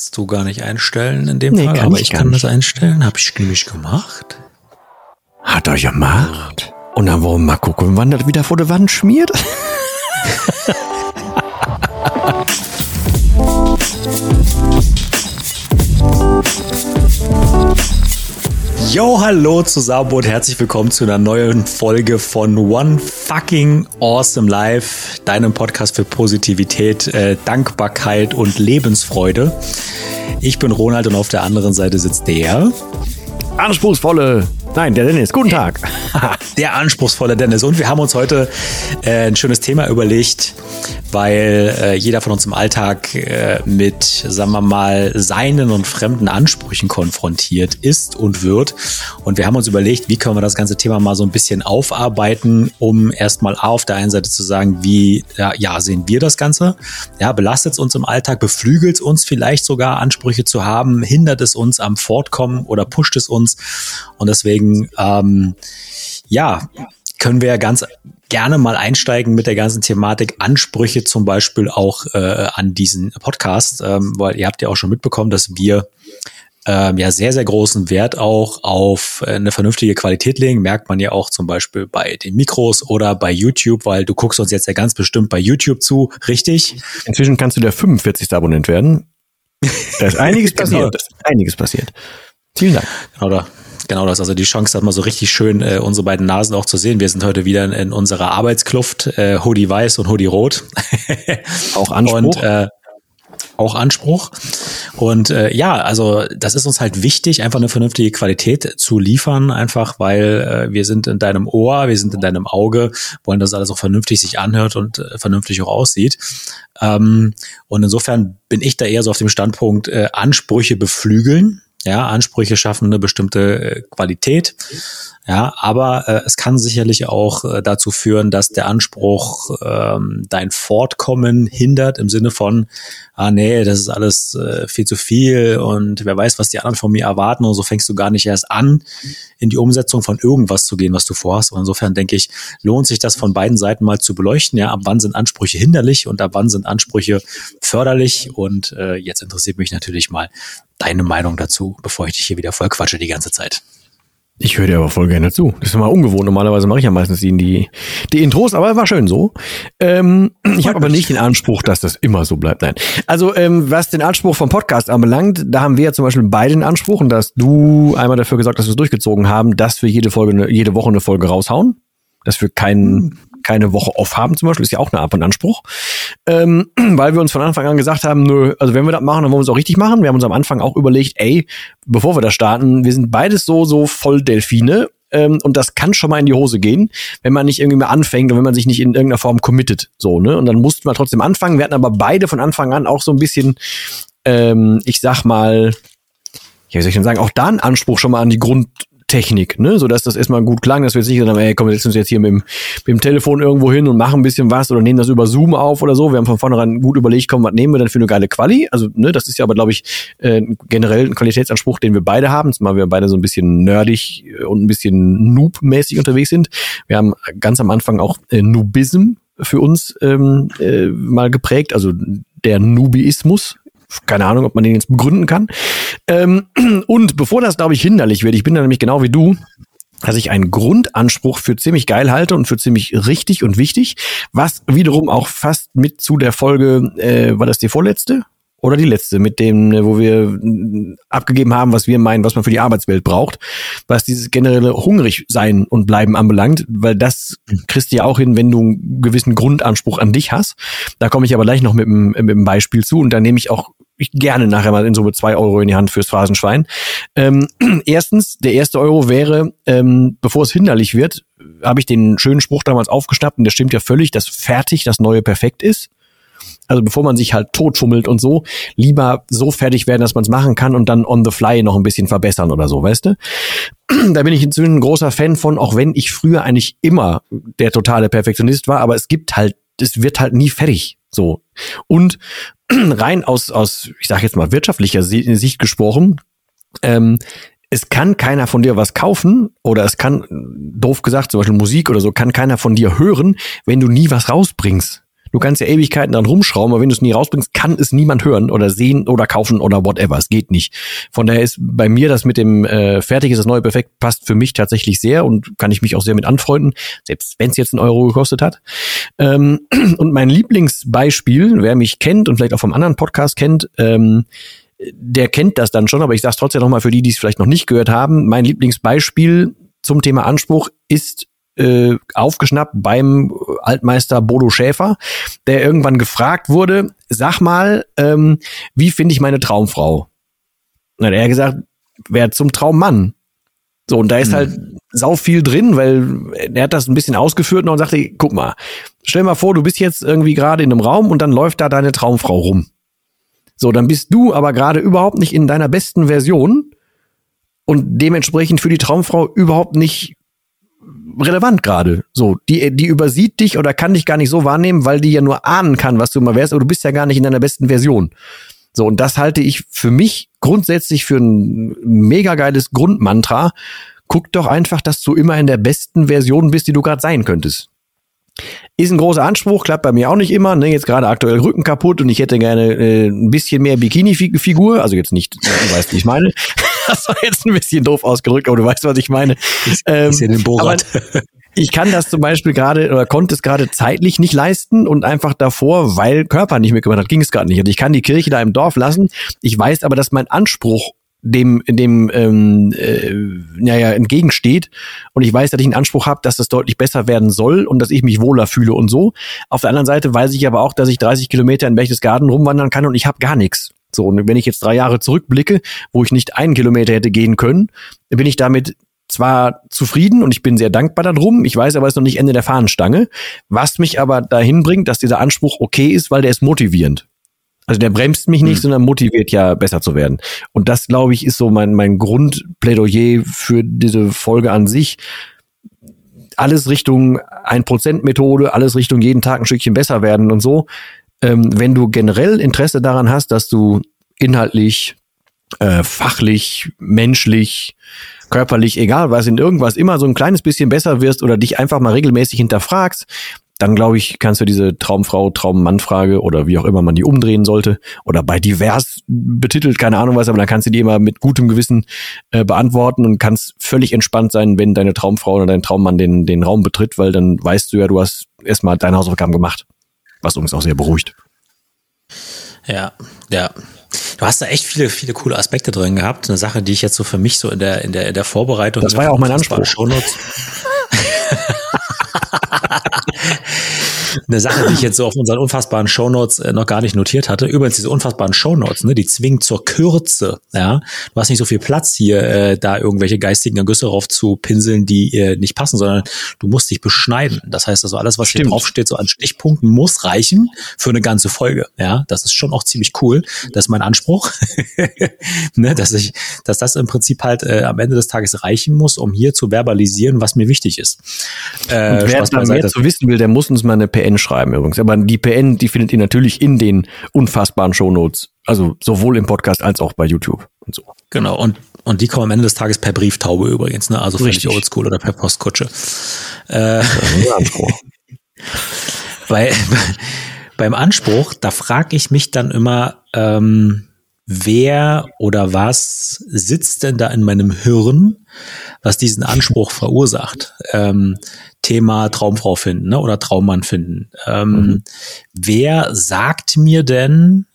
kannst du gar nicht einstellen in dem nee, Fall, aber ich, ich kann nicht. das einstellen. Habe ich nämlich gemacht. Hat er gemacht. Und dann wollen wir mal gucken, wann das wieder vor der Wand schmiert. Yo, hallo zusammen und herzlich willkommen zu einer neuen Folge von One Fucking Awesome Life, deinem Podcast für Positivität, äh, Dankbarkeit und Lebensfreude. Ich bin Ronald und auf der anderen Seite sitzt der anspruchsvolle Nein, der Dennis. Guten Tag. der anspruchsvolle Dennis. Und wir haben uns heute äh, ein schönes Thema überlegt, weil äh, jeder von uns im Alltag äh, mit, sagen wir mal, seinen und fremden Ansprüchen konfrontiert ist und wird. Und wir haben uns überlegt, wie können wir das ganze Thema mal so ein bisschen aufarbeiten, um erstmal auf der einen Seite zu sagen, wie ja, ja sehen wir das Ganze? Ja, belastet es uns im Alltag, beflügelt es uns vielleicht sogar, Ansprüche zu haben, hindert es uns am Fortkommen oder pusht es uns? Und deswegen, ähm, ja, können wir ja ganz gerne mal einsteigen mit der ganzen Thematik Ansprüche zum Beispiel auch äh, an diesen Podcast, ähm, weil ihr habt ja auch schon mitbekommen, dass wir ähm, ja sehr, sehr großen Wert auch auf äh, eine vernünftige Qualität legen. Merkt man ja auch zum Beispiel bei den Mikros oder bei YouTube, weil du guckst uns jetzt ja ganz bestimmt bei YouTube zu, richtig? Inzwischen kannst du der 45. Abonnent werden. Da ist einiges genau. passiert. Da ist einiges passiert. Vielen Dank. Genau, da Genau das, also die Chance hat mal so richtig schön äh, unsere beiden Nasen auch zu sehen. Wir sind heute wieder in, in unserer Arbeitskluft, äh, Hoodie weiß und Hoodie rot. auch Anspruch. Und, äh, auch Anspruch. Und äh, ja, also das ist uns halt wichtig, einfach eine vernünftige Qualität zu liefern, einfach weil äh, wir sind in deinem Ohr, wir sind in deinem Auge, wollen, dass alles auch vernünftig sich anhört und äh, vernünftig auch aussieht. Ähm, und insofern bin ich da eher so auf dem Standpunkt, äh, Ansprüche beflügeln ja, Ansprüche schaffen eine bestimmte äh, Qualität. Ja, aber äh, es kann sicherlich auch äh, dazu führen, dass der Anspruch ähm, dein Fortkommen hindert im Sinne von, ah nee, das ist alles äh, viel zu viel und wer weiß, was die anderen von mir erwarten und so fängst du gar nicht erst an, in die Umsetzung von irgendwas zu gehen, was du vorhast. Und insofern denke ich, lohnt sich das von beiden Seiten mal zu beleuchten. Ja, ab wann sind Ansprüche hinderlich und ab wann sind Ansprüche förderlich? Und äh, jetzt interessiert mich natürlich mal deine Meinung dazu, bevor ich dich hier wieder voll quatsche die ganze Zeit. Ich höre dir aber voll gerne zu. Das ist mal ungewohnt. Normalerweise mache ich ja meistens die, die, die Intros, aber war schön so. Ähm, ich habe aber nicht den Anspruch, dass das immer so bleibt. Nein. Also ähm, was den Anspruch vom Podcast anbelangt, da haben wir ja zum Beispiel beide den Anspruch, und dass du einmal dafür gesagt, dass wir es durchgezogen haben, dass wir jede Folge, jede Woche eine Folge raushauen. Dass wir keinen keine Woche off haben zum Beispiel, ist ja auch eine Art von Anspruch. Ähm, weil wir uns von Anfang an gesagt haben, nö, also wenn wir das machen, dann wollen wir es auch richtig machen. Wir haben uns am Anfang auch überlegt, ey, bevor wir da starten, wir sind beides so, so voll Delfine. Ähm, und das kann schon mal in die Hose gehen, wenn man nicht irgendwie mehr anfängt und wenn man sich nicht in irgendeiner Form committet. So, ne? Und dann mussten wir trotzdem anfangen. Wir hatten aber beide von Anfang an auch so ein bisschen, ähm, ich sag mal, ja, wie soll ich denn sagen, auch da einen Anspruch schon mal an die Grund, Technik, ne, so dass das erstmal gut klang, dass wir jetzt nicht gesagt haben, ey, komm, wir setzen uns jetzt hier mit dem, mit dem Telefon irgendwo hin und machen ein bisschen was oder nehmen das über Zoom auf oder so. Wir haben von vornherein gut überlegt, komm, was nehmen wir denn für eine geile Quali? Also, ne, das ist ja aber, glaube ich, äh, generell ein Qualitätsanspruch, den wir beide haben, zumal wir beide so ein bisschen nerdig und ein bisschen noob-mäßig unterwegs sind. Wir haben ganz am Anfang auch äh, Noobism für uns ähm, äh, mal geprägt, also der Nubiismus, keine Ahnung, ob man den jetzt begründen kann. Ähm, und bevor das, glaube ich, hinderlich wird, ich bin da nämlich genau wie du, dass ich einen Grundanspruch für ziemlich geil halte und für ziemlich richtig und wichtig, was wiederum auch fast mit zu der Folge, äh, war das die vorletzte? Oder die letzte, mit dem, äh, wo wir äh, abgegeben haben, was wir meinen, was man für die Arbeitswelt braucht, was dieses generelle hungrig sein und bleiben anbelangt, weil das kriegst du ja auch hin, wenn du einen gewissen Grundanspruch an dich hast. Da komme ich aber gleich noch mit einem, mit einem Beispiel zu und da nehme ich auch ich gerne nachher mal in so zwei Euro in die Hand fürs Phrasenschwein. Ähm, erstens, der erste Euro wäre, ähm, bevor es hinderlich wird, habe ich den schönen Spruch damals aufgeschnappt und der stimmt ja völlig, dass fertig das neue perfekt ist. Also bevor man sich halt totfummelt und so, lieber so fertig werden, dass man es machen kann und dann on the fly noch ein bisschen verbessern oder so, weißt du? Da bin ich inzwischen ein großer Fan von, auch wenn ich früher eigentlich immer der totale Perfektionist war, aber es gibt halt, es wird halt nie fertig. So. Und rein aus, aus, ich sage jetzt mal, wirtschaftlicher Sicht gesprochen, ähm, es kann keiner von dir was kaufen oder es kann, doof gesagt, zum Beispiel Musik oder so, kann keiner von dir hören, wenn du nie was rausbringst. Du kannst ja Ewigkeiten dran rumschrauben, aber wenn du es nie rausbringst, kann es niemand hören oder sehen oder kaufen oder whatever. Es geht nicht. Von daher ist bei mir das mit dem äh, fertig ist das neue Perfekt passt für mich tatsächlich sehr und kann ich mich auch sehr mit anfreunden, selbst wenn es jetzt einen Euro gekostet hat. Ähm, und mein Lieblingsbeispiel, wer mich kennt und vielleicht auch vom anderen Podcast kennt, ähm, der kennt das dann schon, aber ich sage es trotzdem nochmal für die, die es vielleicht noch nicht gehört haben. Mein Lieblingsbeispiel zum Thema Anspruch ist äh, aufgeschnappt beim Altmeister Bodo Schäfer, der irgendwann gefragt wurde, sag mal, ähm, wie finde ich meine Traumfrau? Und dann hat er gesagt, wer zum Traummann? So, und da ist mhm. halt sau viel drin, weil er hat das ein bisschen ausgeführt und sagte, guck mal, stell mal vor, du bist jetzt irgendwie gerade in einem Raum und dann läuft da deine Traumfrau rum. So, dann bist du aber gerade überhaupt nicht in deiner besten Version und dementsprechend für die Traumfrau überhaupt nicht relevant gerade. So, die, die übersieht dich oder kann dich gar nicht so wahrnehmen, weil die ja nur ahnen kann, was du immer wärst, aber du bist ja gar nicht in deiner besten Version. So, und das halte ich für mich grundsätzlich für ein mega geiles Grundmantra. Guck doch einfach, dass du immer in der besten Version bist, die du gerade sein könntest. Ist ein großer Anspruch, klappt bei mir auch nicht immer. Ne? Jetzt gerade aktuell Rücken kaputt und ich hätte gerne äh, ein bisschen mehr Bikini-Figur. Also jetzt nicht, du weißt, wie ich meine. Das war jetzt ein bisschen doof ausgedrückt, aber du weißt, was ich meine. Ähm, den Borat. ich kann das zum Beispiel gerade oder konnte es gerade zeitlich nicht leisten und einfach davor, weil Körper nicht mitgemacht hat, ging es gerade nicht. Und ich kann die Kirche da im Dorf lassen. Ich weiß aber, dass mein Anspruch dem dem ähm, äh, naja, entgegensteht und ich weiß, dass ich einen Anspruch habe, dass das deutlich besser werden soll und dass ich mich wohler fühle und so. Auf der anderen Seite weiß ich aber auch, dass ich 30 Kilometer in Berchtesgaden rumwandern kann und ich habe gar nichts. So, und wenn ich jetzt drei Jahre zurückblicke, wo ich nicht einen Kilometer hätte gehen können, bin ich damit zwar zufrieden und ich bin sehr dankbar darum, ich weiß aber, es ist noch nicht Ende der Fahnenstange, was mich aber dahin bringt, dass dieser Anspruch okay ist, weil der ist motivierend. Also der bremst mich nicht, mhm. sondern motiviert ja besser zu werden. Und das, glaube ich, ist so mein, mein Grundplädoyer für diese Folge an sich. Alles Richtung 1%-Methode, alles Richtung jeden Tag ein Stückchen besser werden und so. Ähm, wenn du generell Interesse daran hast, dass du inhaltlich, äh, fachlich, menschlich, körperlich, egal was, in irgendwas immer so ein kleines bisschen besser wirst oder dich einfach mal regelmäßig hinterfragst, dann glaube ich, kannst du diese Traumfrau, Traummann-Frage oder wie auch immer man die umdrehen sollte oder bei divers betitelt, keine Ahnung was, aber dann kannst du die immer mit gutem Gewissen äh, beantworten und kannst völlig entspannt sein, wenn deine Traumfrau oder dein Traummann den, den Raum betritt, weil dann weißt du ja, du hast erstmal deine Hausaufgaben gemacht, was uns auch sehr beruhigt. Ja, ja. Du hast da echt viele, viele coole Aspekte drin gehabt. Eine Sache, die ich jetzt so für mich so in der, in der, in der Vorbereitung. Das war ja auch mein Anspruch. eine Sache, die ich jetzt so auf unseren unfassbaren Shownotes äh, noch gar nicht notiert hatte. Übrigens, diese unfassbaren Shownotes, ne, die zwingen zur Kürze. Ja, du hast nicht so viel Platz hier, äh, da irgendwelche geistigen Ergüsse drauf zu pinseln, die äh, nicht passen, sondern du musst dich beschneiden. Das heißt also, alles, was Stimmt. hier draufsteht, so an Stichpunkten, muss reichen für eine ganze Folge. Ja, das ist schon auch ziemlich cool. Das ist mein Anspruch, ne, dass ich, dass das im Prinzip halt äh, am Ende des Tages reichen muss, um hier zu verbalisieren, was mir wichtig ist. Äh, wer da mehr zu wissen will, der muss uns mal eine PN schreiben übrigens. Aber die PN, die findet ihr natürlich in den unfassbaren Shownotes. Also sowohl im Podcast als auch bei YouTube und so. Genau. Und, und die kommen am Ende des Tages per Brieftaube übrigens, ne? Also völlig oldschool oder per Postkutsche. Äh, bei, beim Anspruch, da frage ich mich dann immer, ähm, wer oder was sitzt denn da in meinem Hirn, was diesen Anspruch verursacht? Ähm, Thema Traumfrau finden ne, oder Traummann finden. Ähm, mhm. Wer sagt mir denn,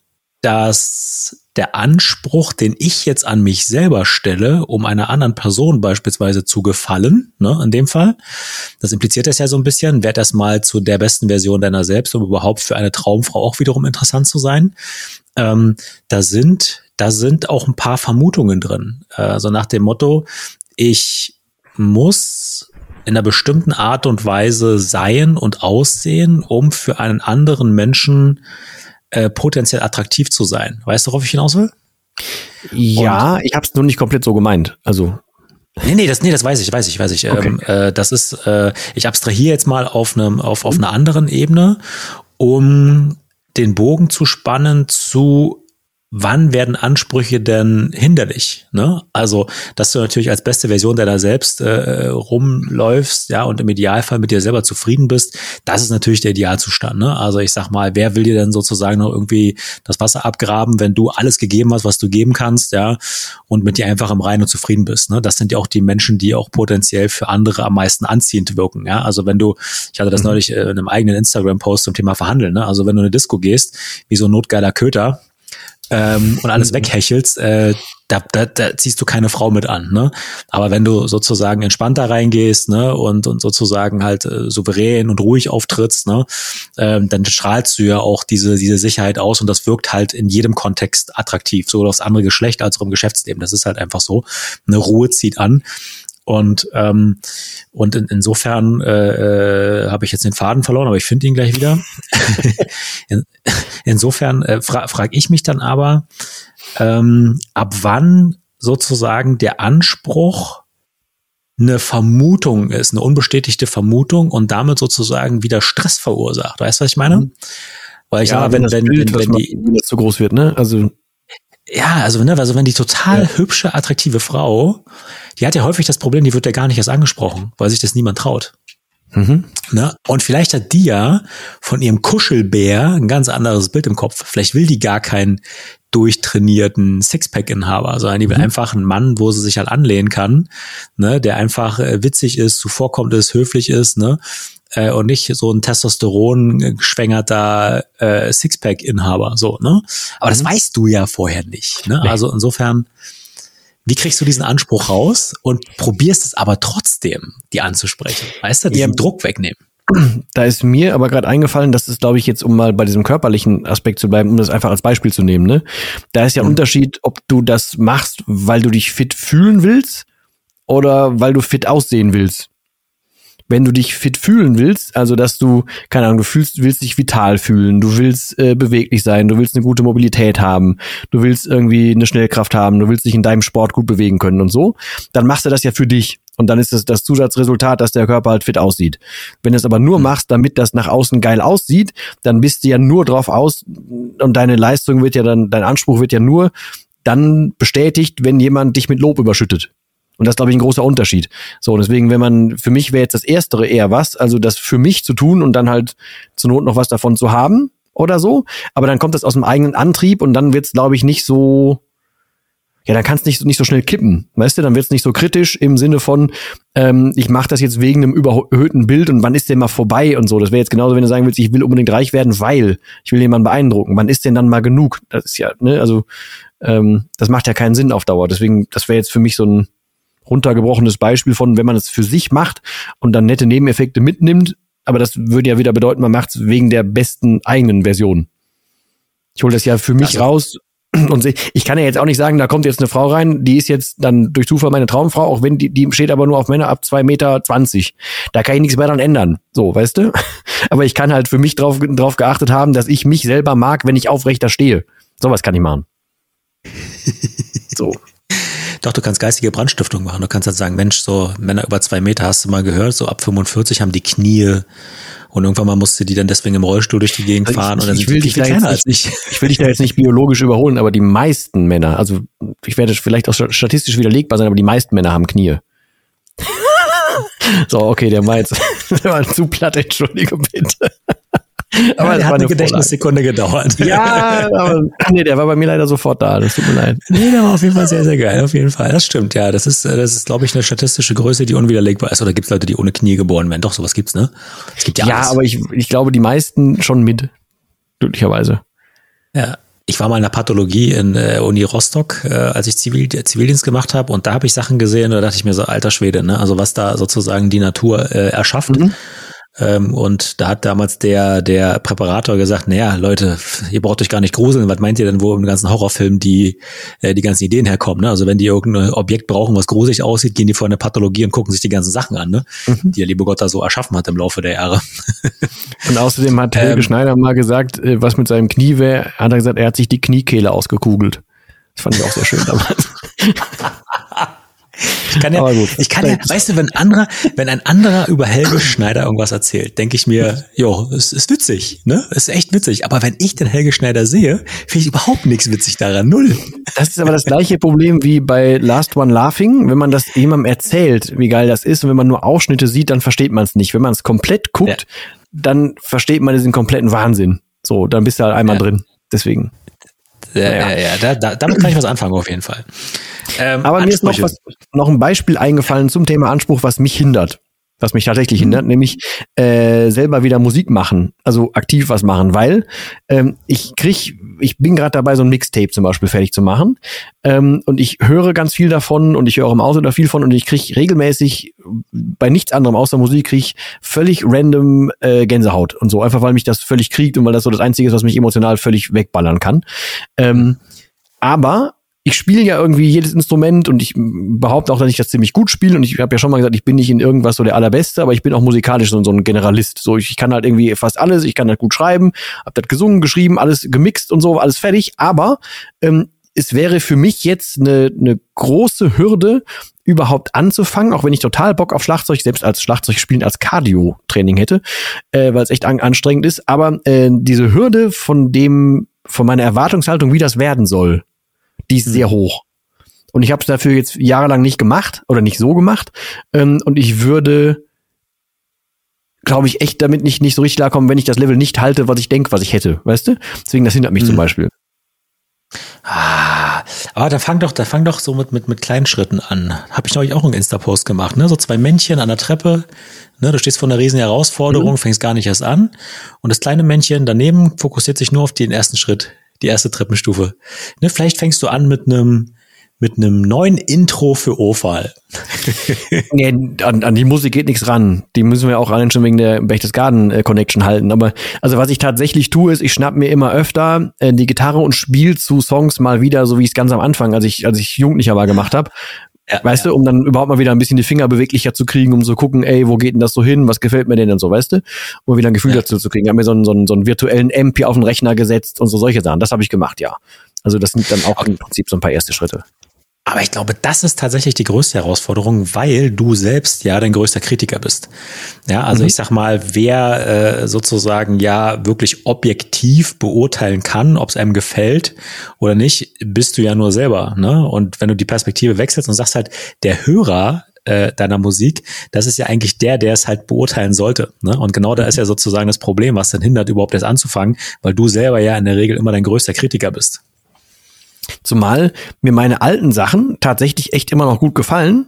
dass der Anspruch, den ich jetzt an mich selber stelle, um einer anderen Person beispielsweise zu gefallen, ne, in dem Fall, das impliziert das ja so ein bisschen, werd das mal zu der besten Version deiner selbst, um überhaupt für eine Traumfrau auch wiederum interessant zu sein. Ähm, da sind, da sind auch ein paar Vermutungen drin. Also nach dem Motto, ich muss in einer bestimmten Art und Weise sein und aussehen, um für einen anderen Menschen äh, potenziell attraktiv zu sein. Weißt du, worauf ich hinaus will? Ja, und, ich habe es nur nicht komplett so gemeint. Also Nee, nee, das, nee, das weiß ich, weiß ich, weiß ich. Okay. Ähm, äh, das ist, äh, ich abstrahiere jetzt mal auf einem, auf, auf einer anderen Ebene, um den Bogen zu spannen zu wann werden Ansprüche denn hinderlich? Ne? Also, dass du natürlich als beste Version deiner selbst äh, rumläufst, ja, und im Idealfall mit dir selber zufrieden bist, das ist natürlich der Idealzustand. Ne? Also ich sag mal, wer will dir denn sozusagen noch irgendwie das Wasser abgraben, wenn du alles gegeben hast, was du geben kannst, ja, und mit dir einfach im Reinen und zufrieden bist. Ne? Das sind ja auch die Menschen, die auch potenziell für andere am meisten anziehend wirken. Ja, also wenn du, ich hatte das mhm. neulich äh, in einem eigenen Instagram-Post zum Thema Verhandeln, ne? Also wenn du in eine Disco gehst, wie so ein notgeiler Köter, ähm, und alles mhm. weghechelst, äh, da, da, da ziehst du keine Frau mit an. Ne? Aber wenn du sozusagen entspannter reingehst ne, und, und sozusagen halt äh, souverän und ruhig auftrittst, ne, ähm, dann strahlst du ja auch diese, diese Sicherheit aus und das wirkt halt in jedem Kontext attraktiv, sowohl aufs andere Geschlecht als auch im Geschäftsleben. Das ist halt einfach so. Eine Ruhe zieht an. Und, ähm, und in, insofern äh, äh, habe ich jetzt den Faden verloren, aber ich finde ihn gleich wieder. in, insofern äh, fra frage ich mich dann aber, ähm, ab wann sozusagen der Anspruch eine Vermutung ist, eine unbestätigte Vermutung und damit sozusagen wieder Stress verursacht. Weißt du, was ich meine? Mhm. Weil ich ja, sage, wenn, wenn, Bild, wenn, wenn die wenn das zu groß wird, ne? Also ja, also, ne, also wenn die total ja. hübsche, attraktive Frau, die hat ja häufig das Problem, die wird ja gar nicht erst angesprochen, weil sich das niemand traut. Mhm. Ne? Und vielleicht hat die ja von ihrem Kuschelbär ein ganz anderes Bild im Kopf. Vielleicht will die gar keinen durchtrainierten Sixpack-Inhaber, sondern die will mhm. einfach einen Mann, wo sie sich halt anlehnen kann, ne, der einfach äh, witzig ist, zuvorkommt ist, höflich ist, ne, äh, und nicht so ein Testosteron geschwängerter äh, Sixpack-Inhaber, so, ne? Aber das mhm. weißt du ja vorher nicht, ne? Nee. Also insofern, wie kriegst du diesen Anspruch raus und probierst es aber trotzdem, die anzusprechen? Weißt du, diesen ja. Druck wegnehmen. Da ist mir aber gerade eingefallen, dass es, glaube ich, jetzt, um mal bei diesem körperlichen Aspekt zu bleiben, um das einfach als Beispiel zu nehmen, ne? Da ist ja ein mhm. Unterschied, ob du das machst, weil du dich fit fühlen willst oder weil du fit aussehen willst wenn du dich fit fühlen willst, also dass du, keine Ahnung, du fühlst, willst dich vital fühlen, du willst äh, beweglich sein, du willst eine gute Mobilität haben, du willst irgendwie eine Schnellkraft haben, du willst dich in deinem Sport gut bewegen können und so, dann machst du das ja für dich. Und dann ist das das Zusatzresultat, dass der Körper halt fit aussieht. Wenn du es aber nur mhm. machst, damit das nach außen geil aussieht, dann bist du ja nur drauf aus und deine Leistung wird ja dann, dein Anspruch wird ja nur dann bestätigt, wenn jemand dich mit Lob überschüttet. Und das ist, glaube ich, ein großer Unterschied. So, deswegen, wenn man, für mich wäre jetzt das Erstere eher was, also das für mich zu tun und dann halt zur Not noch was davon zu haben oder so. Aber dann kommt das aus dem eigenen Antrieb und dann wird's, glaube ich, nicht so, ja, dann kannst nicht, nicht so schnell kippen, weißt du? Dann wird's nicht so kritisch im Sinne von, ähm, ich mache das jetzt wegen einem überhöhten Bild und wann ist der mal vorbei und so. Das wäre jetzt genauso, wenn du sagen willst, ich will unbedingt reich werden, weil ich will jemanden beeindrucken. Wann ist denn dann mal genug? Das ist ja, ne, also ähm, das macht ja keinen Sinn auf Dauer. Deswegen, das wäre jetzt für mich so ein runtergebrochenes Beispiel von, wenn man es für sich macht und dann nette Nebeneffekte mitnimmt, aber das würde ja wieder bedeuten, man macht es wegen der besten eigenen Version. Ich hole das ja für mich also. raus und sehe, ich kann ja jetzt auch nicht sagen, da kommt jetzt eine Frau rein, die ist jetzt dann durch Zufall meine Traumfrau, auch wenn die, die steht aber nur auf Männer ab zwei Meter. zwanzig. Da kann ich nichts mehr dran ändern. So, weißt du? Aber ich kann halt für mich drauf, drauf geachtet haben, dass ich mich selber mag, wenn ich aufrechter stehe. Sowas kann ich machen. so. Doch, du kannst geistige Brandstiftung machen. Du kannst halt sagen, Mensch, so Männer über zwei Meter hast du mal gehört, so ab 45 haben die Knie und irgendwann mal musste die dann deswegen im Rollstuhl durch die Gegend also fahren ich, und dann ich will dich da jetzt nicht, ich. ich will dich da jetzt nicht biologisch überholen, aber die meisten Männer, also ich werde vielleicht auch statistisch widerlegbar sein, aber die meisten Männer haben Knie. so, okay, der war jetzt der war zu platt, Entschuldigung bitte. Aber ja, der hat eine, eine Gedächtnissekunde gedauert. Ja, aber nee, der war bei mir leider sofort da. Das tut mir leid. Nee, der war auf jeden Fall sehr, sehr geil. Auf jeden Fall. Das stimmt, ja. Das ist, das ist, glaube ich, eine statistische Größe, die unwiderlegbar ist. Oder gibt es Leute, die ohne Knie geboren werden? Doch, sowas gibt's, ne? Es gibt ja, ja alles. aber ich, ich glaube, die meisten schon mit. Glücklicherweise. Ja. Ich war mal in der Pathologie in äh, Uni Rostock, äh, als ich Zivil, Zivildienst gemacht habe und da habe ich Sachen gesehen, da dachte ich mir so, alter Schwede, ne? Also was da sozusagen die Natur äh, erschafft. Mhm. Ähm, und da hat damals der, der Präparator gesagt, naja, Leute, ihr braucht euch gar nicht gruseln. Was meint ihr denn, wo im ganzen Horrorfilm die, äh, die ganzen Ideen herkommen? Ne? Also wenn die irgendein Objekt brauchen, was gruselig aussieht, gehen die vor eine Pathologie und gucken sich die ganzen Sachen an, ne? Mhm. die der liebe Gott da so erschaffen hat im Laufe der Jahre. und außerdem hat Helge ähm, Schneider mal gesagt, äh, was mit seinem Knie wäre, hat er gesagt, er hat sich die Kniekehle ausgekugelt. Das fand ich auch sehr schön damals. Ich kann ja, ich kann ja, weißt du, wenn ein anderer, wenn ein anderer über Helge Schneider irgendwas erzählt, denke ich mir, jo, es ist witzig, ne? Es ist echt witzig. Aber wenn ich den Helge Schneider sehe, finde ich überhaupt nichts witzig daran. Null. Das ist aber das gleiche Problem wie bei Last One Laughing. Wenn man das jemandem erzählt, wie geil das ist, und wenn man nur Ausschnitte sieht, dann versteht man es nicht. Wenn man es komplett guckt, ja. dann versteht man diesen kompletten Wahnsinn. So, dann bist du halt einmal ja. drin. Deswegen. Ja, ja, ja, da, da, damit kann ich was anfangen auf jeden Fall. Ähm, Aber mir ist noch, was, noch ein Beispiel eingefallen zum Thema Anspruch, was mich hindert was mich tatsächlich hindert, mhm. nämlich äh, selber wieder Musik machen, also aktiv was machen, weil ähm, ich krieg, ich bin gerade dabei, so ein Mixtape zum Beispiel fertig zu machen ähm, und ich höre ganz viel davon und ich höre im Auto da viel von und ich krieg regelmäßig bei nichts anderem außer Musik krieg völlig random äh, Gänsehaut und so, einfach weil mich das völlig kriegt und weil das so das Einzige ist, was mich emotional völlig wegballern kann. Ähm, aber ich spiele ja irgendwie jedes Instrument und ich behaupte auch, dass ich das ziemlich gut spiele. Und ich habe ja schon mal gesagt, ich bin nicht in irgendwas so der Allerbeste, aber ich bin auch musikalisch so, so ein Generalist. So, ich, ich kann halt irgendwie fast alles, ich kann halt gut schreiben, hab das gesungen, geschrieben, alles gemixt und so, alles fertig. Aber ähm, es wäre für mich jetzt eine, eine große Hürde, überhaupt anzufangen, auch wenn ich total Bock auf Schlagzeug, selbst als Schlagzeug spielen, als Cardio-Training hätte, äh, weil es echt an, anstrengend ist. Aber äh, diese Hürde von dem, von meiner Erwartungshaltung, wie das werden soll, die ist sehr hoch. Und ich habe es dafür jetzt jahrelang nicht gemacht oder nicht so gemacht. Ähm, und ich würde, glaube ich, echt damit nicht, nicht so richtig klarkommen, wenn ich das Level nicht halte, was ich denke, was ich hätte. Weißt du? Deswegen, das hindert mich mhm. zum Beispiel. Ah, aber da fang doch, da fang doch so mit, mit, mit kleinen Schritten an. Habe ich neulich auch einen Insta-Post gemacht, ne? So zwei Männchen an der Treppe, ne? Du stehst vor einer riesen Herausforderung, mhm. fängst gar nicht erst an. Und das kleine Männchen daneben fokussiert sich nur auf den ersten Schritt die erste Treppenstufe. Ne, vielleicht fängst du an mit einem mit einem neuen Intro für Ofal. nee, an, an die Musik geht nichts ran. Die müssen wir auch allein schon wegen der Berchtesgaden äh, Connection halten. Aber also was ich tatsächlich tue, ist, ich schnapp mir immer öfter äh, die Gitarre und spiele zu Songs mal wieder, so wie ich es ganz am Anfang, als ich als ich Jugendlicher war, gemacht habe. Ja, weißt ja. du, um dann überhaupt mal wieder ein bisschen die Finger beweglicher zu kriegen, um zu gucken, ey, wo geht denn das so hin, was gefällt mir denn und so, weißt du? Um wieder ein Gefühl ja. dazu zu kriegen. Ich habe mir so einen, so, einen, so einen virtuellen MP auf den Rechner gesetzt und so solche Sachen. Das habe ich gemacht, ja. Also das sind dann auch okay. im Prinzip so ein paar erste Schritte. Aber ich glaube, das ist tatsächlich die größte Herausforderung, weil du selbst ja dein größter Kritiker bist. Ja, also mhm. ich sag mal, wer äh, sozusagen ja wirklich objektiv beurteilen kann, ob es einem gefällt oder nicht, bist du ja nur selber. Ne? Und wenn du die Perspektive wechselst und sagst halt, der Hörer äh, deiner Musik, das ist ja eigentlich der, der es halt beurteilen sollte. Ne? Und genau da ist ja sozusagen das Problem, was dann hindert, überhaupt erst anzufangen, weil du selber ja in der Regel immer dein größter Kritiker bist. Zumal mir meine alten Sachen tatsächlich echt immer noch gut gefallen.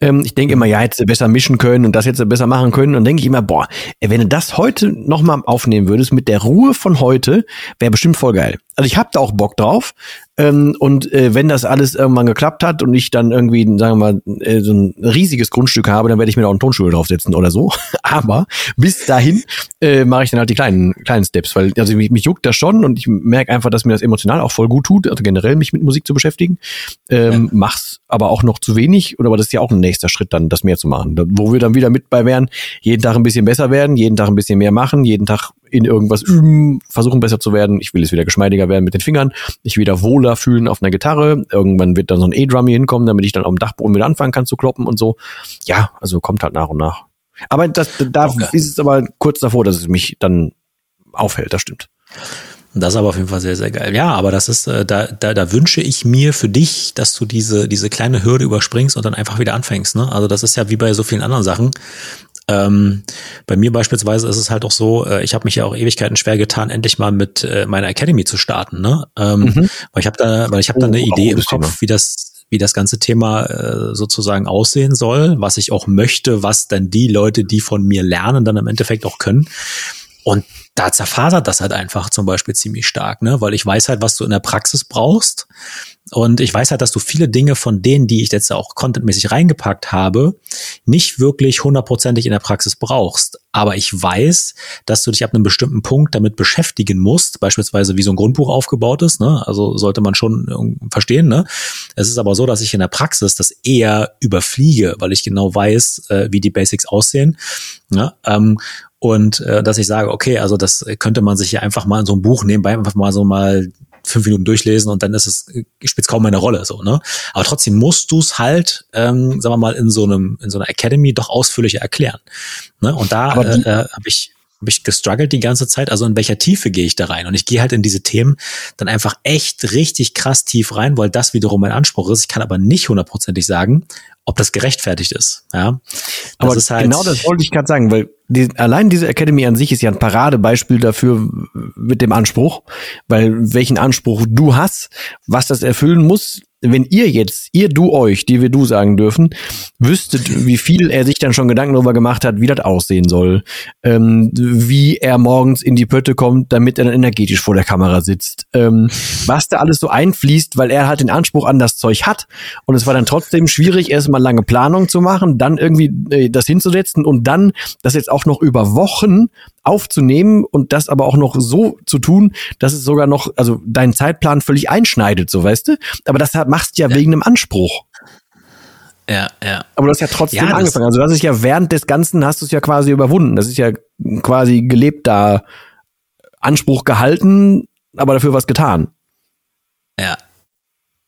Ähm, ich denke immer, ja, hättest du besser mischen können und das hättest du besser machen können. Und denke ich immer, boah, wenn du das heute nochmal aufnehmen würdest, mit der Ruhe von heute, wäre bestimmt voll geil. Also ich hab da auch Bock drauf. Ähm, und äh, wenn das alles irgendwann geklappt hat und ich dann irgendwie, sagen wir mal, äh, so ein riesiges Grundstück habe, dann werde ich mir da auch einen Tonstuhl draufsetzen oder so. Aber bis dahin äh, mache ich dann halt die kleinen, kleinen Steps, weil also mich, mich juckt das schon und ich merke einfach, dass mir das emotional auch voll gut tut, also generell mich mit Musik zu beschäftigen. Ähm, ja. Mach's aber auch noch zu wenig, oder aber das ja auch ein nächster Schritt, dann das mehr zu machen. Wo wir dann wieder mit bei wären, jeden Tag ein bisschen besser werden, jeden Tag ein bisschen mehr machen, jeden Tag in irgendwas üben, versuchen besser zu werden. Ich will jetzt wieder geschmeidiger werden mit den Fingern, ich wieder wohler fühlen auf einer Gitarre. Irgendwann wird dann so ein E-Drum hier hinkommen, damit ich dann auf dem Dachboden wieder anfangen kann zu kloppen und so. Ja, also kommt halt nach und nach. Aber das, da okay. ist es aber kurz davor, dass es mich dann aufhält, das stimmt. Das ist aber auf jeden Fall sehr, sehr geil. Ja, aber das ist, äh, da, da, da wünsche ich mir für dich, dass du diese, diese kleine Hürde überspringst und dann einfach wieder anfängst. Ne? Also das ist ja wie bei so vielen anderen Sachen. Ähm, bei mir beispielsweise ist es halt auch so, äh, ich habe mich ja auch Ewigkeiten schwer getan, endlich mal mit äh, meiner Academy zu starten. Ne? Ähm, mhm. Weil ich habe da, weil ich habe da eine oh, Idee im Kopf, Thema. wie das wie das ganze Thema äh, sozusagen aussehen soll, was ich auch möchte, was dann die Leute, die von mir lernen, dann im Endeffekt auch können. Und da zerfasert das halt einfach zum Beispiel ziemlich stark, ne? Weil ich weiß halt, was du in der Praxis brauchst. Und ich weiß halt, dass du viele Dinge von denen, die ich jetzt auch contentmäßig reingepackt habe, nicht wirklich hundertprozentig in der Praxis brauchst. Aber ich weiß, dass du dich ab einem bestimmten Punkt damit beschäftigen musst, beispielsweise wie so ein Grundbuch aufgebaut ist. Ne? Also sollte man schon verstehen. Ne? Es ist aber so, dass ich in der Praxis das eher überfliege, weil ich genau weiß, äh, wie die Basics aussehen. Ne? Ähm, und äh, dass ich sage, okay, also das könnte man sich ja einfach mal in so ein Buch nebenbei einfach mal so mal fünf Minuten durchlesen und dann ist es, spielt kaum eine Rolle, so, ne? Aber trotzdem musst du es halt, ähm, sagen wir mal, in so einem, in so einer Academy doch ausführlicher erklären. Ne? Und da äh, äh, habe ich habe ich gestruggelt die ganze Zeit. Also in welcher Tiefe gehe ich da rein? Und ich gehe halt in diese Themen dann einfach echt richtig krass tief rein, weil das wiederum mein Anspruch ist. Ich kann aber nicht hundertprozentig sagen, ob das gerechtfertigt ist. Ja, das aber ist halt genau das wollte ich gerade sagen, weil die, allein diese Academy an sich ist ja ein Paradebeispiel dafür mit dem Anspruch, weil welchen Anspruch du hast, was das erfüllen muss, wenn ihr jetzt, ihr du euch, die wir du sagen dürfen, wüsstet, wie viel er sich dann schon Gedanken darüber gemacht hat, wie das aussehen soll, ähm, wie er morgens in die Pötte kommt, damit er dann energetisch vor der Kamera sitzt, ähm, was da alles so einfließt, weil er halt den Anspruch an das Zeug hat und es war dann trotzdem schwierig, erstmal lange Planung zu machen, dann irgendwie äh, das hinzusetzen und dann das jetzt auch noch über Wochen aufzunehmen und das aber auch noch so zu tun, dass es sogar noch, also deinen Zeitplan völlig einschneidet, so weißt du. Aber das machst du ja, ja. wegen einem Anspruch. Ja, ja. Aber du hast ja trotzdem ja, angefangen. Also du hast es ja während des Ganzen hast du es ja quasi überwunden. Das ist ja quasi gelebter Anspruch gehalten, aber dafür was getan. Ja.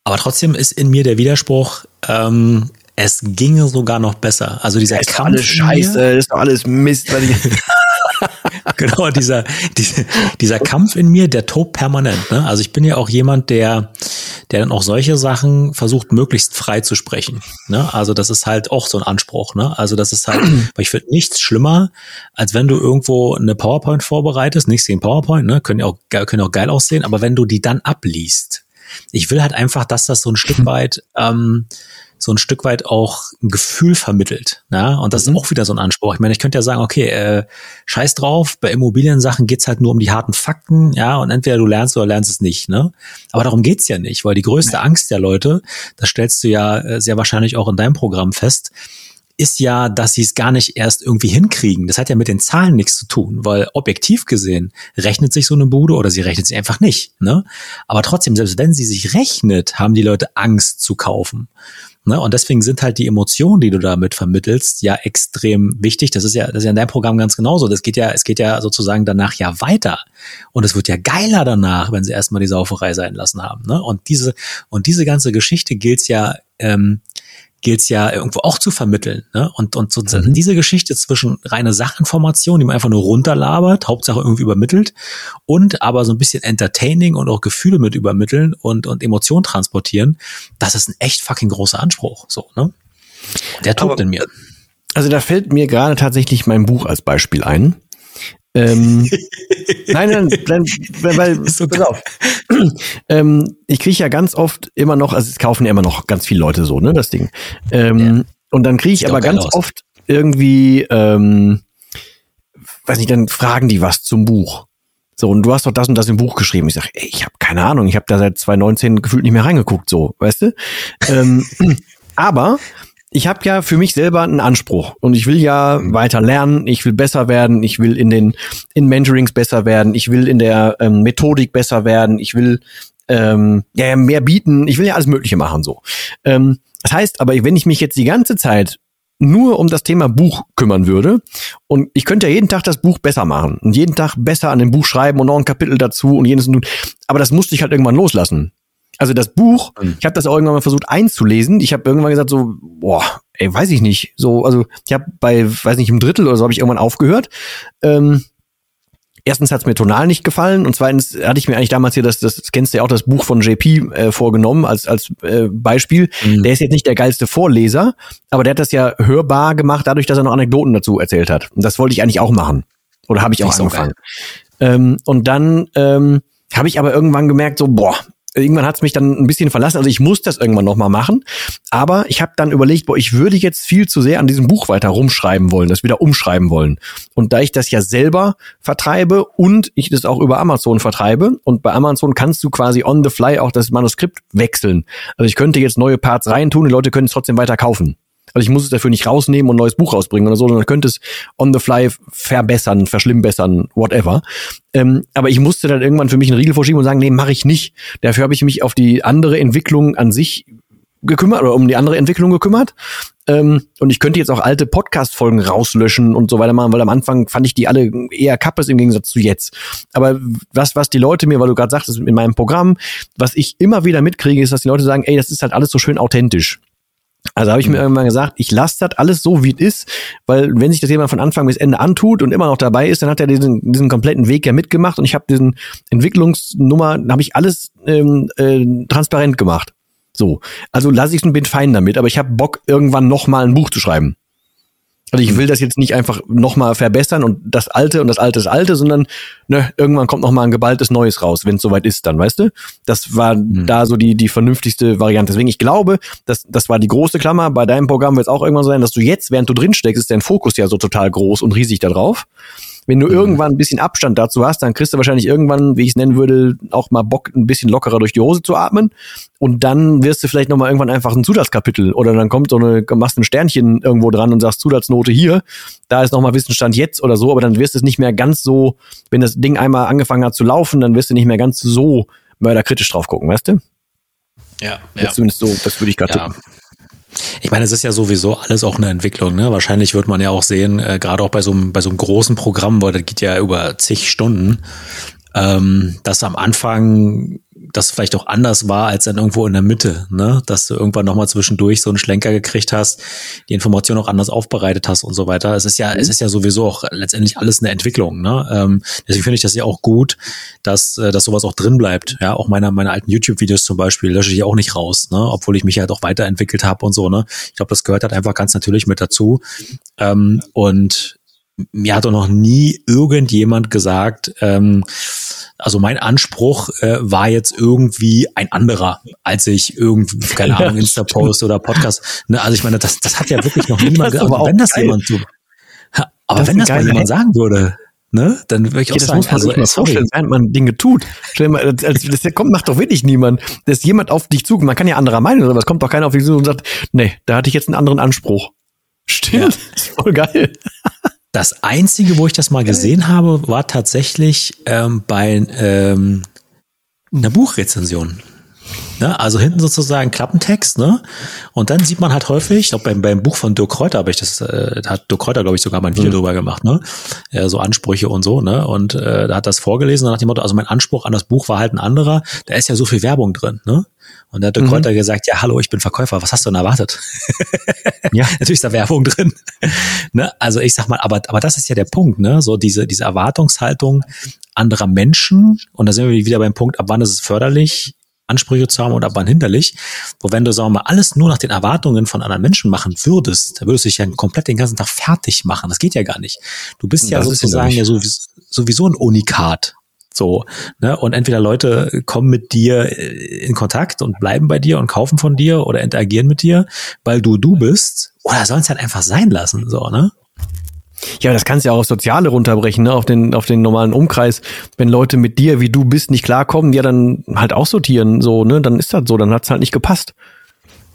Aber trotzdem ist in mir der Widerspruch, ähm, es ginge sogar noch besser. Also dieser ist Kampf. Alles Scheiße, ist doch alles Mist. Genau, dieser, dieser, dieser Kampf in mir, der tobt permanent. Ne? Also ich bin ja auch jemand, der, der dann auch solche Sachen versucht, möglichst frei zu sprechen. Ne? Also das ist halt auch so ein Anspruch. Ne? Also das ist halt, weil ich finde nichts schlimmer, als wenn du irgendwo eine PowerPoint vorbereitest, nichts gegen PowerPoint, ne? können ja auch, können auch geil aussehen, aber wenn du die dann abliest, ich will halt einfach, dass das so ein Stück weit ähm, so ein Stück weit auch ein Gefühl vermittelt. Ja? Und das mhm. ist auch wieder so ein Anspruch. Ich meine, ich könnte ja sagen, okay, äh, scheiß drauf, bei Immobiliensachen geht's halt nur um die harten Fakten, ja, und entweder du lernst oder lernst es nicht, ne? Aber darum geht's ja nicht, weil die größte ja. Angst der Leute, das stellst du ja äh, sehr wahrscheinlich auch in deinem Programm fest, ist ja, dass sie es gar nicht erst irgendwie hinkriegen. Das hat ja mit den Zahlen nichts zu tun, weil objektiv gesehen rechnet sich so eine Bude oder sie rechnet sich einfach nicht. Ne? Aber trotzdem, selbst wenn sie sich rechnet, haben die Leute Angst zu kaufen. Ne? Und deswegen sind halt die Emotionen, die du damit vermittelst, ja extrem wichtig. Das ist ja, das ist ja in deinem Programm ganz genauso. Das geht ja, es geht ja sozusagen danach ja weiter. Und es wird ja geiler danach, wenn sie erstmal die Sauferei sein lassen haben. Ne? Und diese, und diese ganze Geschichte gilt ja ähm, gilt es ja irgendwo auch zu vermitteln. Ne? Und, und sozusagen mhm. diese Geschichte zwischen reine Sachinformation, die man einfach nur runterlabert, Hauptsache irgendwie übermittelt, und aber so ein bisschen entertaining und auch Gefühle mit übermitteln und, und Emotionen transportieren, das ist ein echt fucking großer Anspruch. So, ne? Der tobt in mir. Also da fällt mir gerade tatsächlich mein Buch als Beispiel ein. Ähm, nein, nein, nein, weil, so pass auf. ähm, ich kriege ja ganz oft immer noch, also es kaufen ja immer noch ganz viele Leute so, ne, das Ding. Ähm, ja. Und dann kriege ich aber ganz aus. oft irgendwie, ähm, weiß nicht, dann fragen die was zum Buch. So, und du hast doch das und das im Buch geschrieben. Ich sage, ey, ich habe keine Ahnung, ich habe da seit 2019 gefühlt nicht mehr reingeguckt, so, weißt du? ähm, aber ich habe ja für mich selber einen Anspruch und ich will ja weiter lernen, ich will besser werden, ich will in den in Mentorings besser werden, ich will in der ähm, Methodik besser werden, ich will ähm, ja, mehr bieten, ich will ja alles Mögliche machen so. Ähm, das heißt aber, wenn ich mich jetzt die ganze Zeit nur um das Thema Buch kümmern würde und ich könnte ja jeden Tag das Buch besser machen und jeden Tag besser an dem Buch schreiben und noch ein Kapitel dazu und jenes und aber das musste ich halt irgendwann loslassen. Also das Buch, mhm. ich habe das auch irgendwann mal versucht einzulesen. Ich habe irgendwann gesagt so, boah, ey, weiß ich nicht. So, also ich habe bei, weiß nicht, im Drittel oder so habe ich irgendwann aufgehört. Ähm, erstens hat es mir tonal nicht gefallen und zweitens hatte ich mir eigentlich damals hier das, das kennst du ja auch, das Buch von JP äh, vorgenommen als, als äh, Beispiel. Mhm. Der ist jetzt nicht der geilste Vorleser, aber der hat das ja hörbar gemacht, dadurch, dass er noch Anekdoten dazu erzählt hat. Und das wollte ich eigentlich auch machen. Oder habe ich auch angefangen. So ähm, und dann ähm, habe ich aber irgendwann gemerkt, so, boah, irgendwann hat es mich dann ein bisschen verlassen. Also ich muss das irgendwann nochmal machen. Aber ich habe dann überlegt, boah, ich würde jetzt viel zu sehr an diesem Buch weiter rumschreiben wollen, das wieder umschreiben wollen. Und da ich das ja selber vertreibe und ich das auch über Amazon vertreibe und bei Amazon kannst du quasi on the fly auch das Manuskript wechseln. Also ich könnte jetzt neue Parts reintun, die Leute können es trotzdem weiter kaufen. Also ich muss es dafür nicht rausnehmen und ein neues Buch rausbringen oder so, sondern könnte es on the fly verbessern, verschlimmbessern, whatever. Ähm, aber ich musste dann irgendwann für mich einen Riegel vorschieben und sagen, nee, mache ich nicht. Dafür habe ich mich auf die andere Entwicklung an sich gekümmert oder um die andere Entwicklung gekümmert. Ähm, und ich könnte jetzt auch alte Podcast-Folgen rauslöschen und so weiter machen, weil am Anfang fand ich die alle eher kappes im Gegensatz zu jetzt. Aber was, was die Leute mir, weil du gerade sagtest, in meinem Programm, was ich immer wieder mitkriege, ist, dass die Leute sagen, ey, das ist halt alles so schön authentisch. Also habe ich mir mhm. irgendwann gesagt, ich lasse das alles so, wie es ist, weil wenn sich das jemand von Anfang bis Ende antut und immer noch dabei ist, dann hat er diesen, diesen kompletten Weg ja mitgemacht und ich habe diesen Entwicklungsnummer, habe ich alles ähm, äh, transparent gemacht. So, also lasse ich es und bin fein damit, aber ich habe Bock, irgendwann noch mal ein Buch zu schreiben. Also ich will das jetzt nicht einfach nochmal verbessern und das Alte und das Alte ist Alte, sondern ne, irgendwann kommt nochmal ein geballtes Neues raus, wenn es soweit ist dann, weißt du? Das war mhm. da so die, die vernünftigste Variante. Deswegen, ich glaube, das, das war die große Klammer. Bei deinem Programm wird es auch irgendwann so sein, dass du jetzt, während du drin steckst, ist dein Fokus ja so total groß und riesig da drauf. Wenn du mhm. irgendwann ein bisschen Abstand dazu hast, dann kriegst du wahrscheinlich irgendwann, wie ich es nennen würde, auch mal Bock, ein bisschen lockerer durch die Hose zu atmen. Und dann wirst du vielleicht nochmal irgendwann einfach ein Zusatzkapitel oder dann kommt so eine, machst ein Sternchen irgendwo dran und sagst Zusatznote hier, da ist nochmal Wissensstand jetzt oder so, aber dann wirst du es nicht mehr ganz so, wenn das Ding einmal angefangen hat zu laufen, dann wirst du nicht mehr ganz so mörderkritisch drauf gucken, weißt du? Ja, ja. Zumindest so, das würde ich gerade ja. Ich meine, es ist ja sowieso alles auch eine Entwicklung. Ne? Wahrscheinlich wird man ja auch sehen, äh, gerade auch bei so, einem, bei so einem großen Programm, weil das geht ja über zig Stunden, ähm, dass am Anfang das vielleicht auch anders war als dann irgendwo in der Mitte, ne? Dass du irgendwann nochmal zwischendurch so einen Schlenker gekriegt hast, die Information auch anders aufbereitet hast und so weiter. Es ist ja, mhm. es ist ja sowieso auch letztendlich alles eine Entwicklung, ne? Ähm, deswegen finde ich das ja auch gut, dass, äh, dass sowas auch drin bleibt. Ja, auch meine, meine alten YouTube-Videos zum Beispiel lösche ich auch nicht raus, ne? Obwohl ich mich halt auch weiterentwickelt habe und so, ne? Ich glaube, das gehört halt einfach ganz natürlich mit dazu. Ähm, und mir hat doch noch nie irgendjemand gesagt, ähm, also mein Anspruch äh, war jetzt irgendwie ein anderer, als ich irgendwie, keine Ahnung, Insta-Post oder Podcast. Ne, also ich meine, das, das hat ja wirklich noch niemand gesagt. Aber wenn das geil. jemand so, aber das wenn das mal jemand sagen würde, ne, dann würde ich okay, auch das sagen, muss man also, sich mal vorstellen, während man Dinge tut. Stell mal, das, das kommt, macht doch wirklich niemand. Dass jemand auf dich zu, man kann ja anderer Meinung sein, aber es kommt doch keiner auf dich zu und sagt, nee, da hatte ich jetzt einen anderen Anspruch. Stimmt, ja. ist voll geil. Das einzige, wo ich das mal gesehen habe, war tatsächlich ähm, bei ähm, einer Buchrezension. Ne? Also hinten sozusagen Klappentext, ne? Und dann sieht man halt häufig, ich glaube beim, beim Buch von Dirk Kräuter habe ich das, äh, da hat Dirk Kräuter, glaube ich, sogar mal ein Video mhm. drüber gemacht, ne? Äh, so Ansprüche und so, ne? Und äh, da hat das vorgelesen, nach dem Motto, also mein Anspruch an das Buch war halt ein anderer, da ist ja so viel Werbung drin, ne? Und da hat der mhm. Kräuter gesagt, ja, hallo, ich bin Verkäufer, was hast du denn erwartet? ja, natürlich ist da Werbung drin. ne? Also ich sag mal, aber, aber das ist ja der Punkt, ne? So diese, diese Erwartungshaltung anderer Menschen. Und da sind wir wieder beim Punkt, ab wann ist es förderlich, Ansprüche zu haben oder wann hinderlich. Wo wenn du, sagen wir mal, alles nur nach den Erwartungen von anderen Menschen machen würdest, da würdest du dich ja komplett den ganzen Tag fertig machen. Das geht ja gar nicht. Du bist ja sozusagen ja sowieso, sowieso ein Unikat. So, ne? Und entweder Leute kommen mit dir äh, in Kontakt und bleiben bei dir und kaufen von dir oder interagieren mit dir, weil du du bist, oder sollen es halt einfach sein lassen, so, ne? Ja, das kannst du ja auch auf Soziale runterbrechen, ne? auf den, auf den normalen Umkreis. Wenn Leute mit dir, wie du bist, nicht klarkommen, ja, dann halt aussortieren, so, ne? Dann ist das so, dann hat's halt nicht gepasst.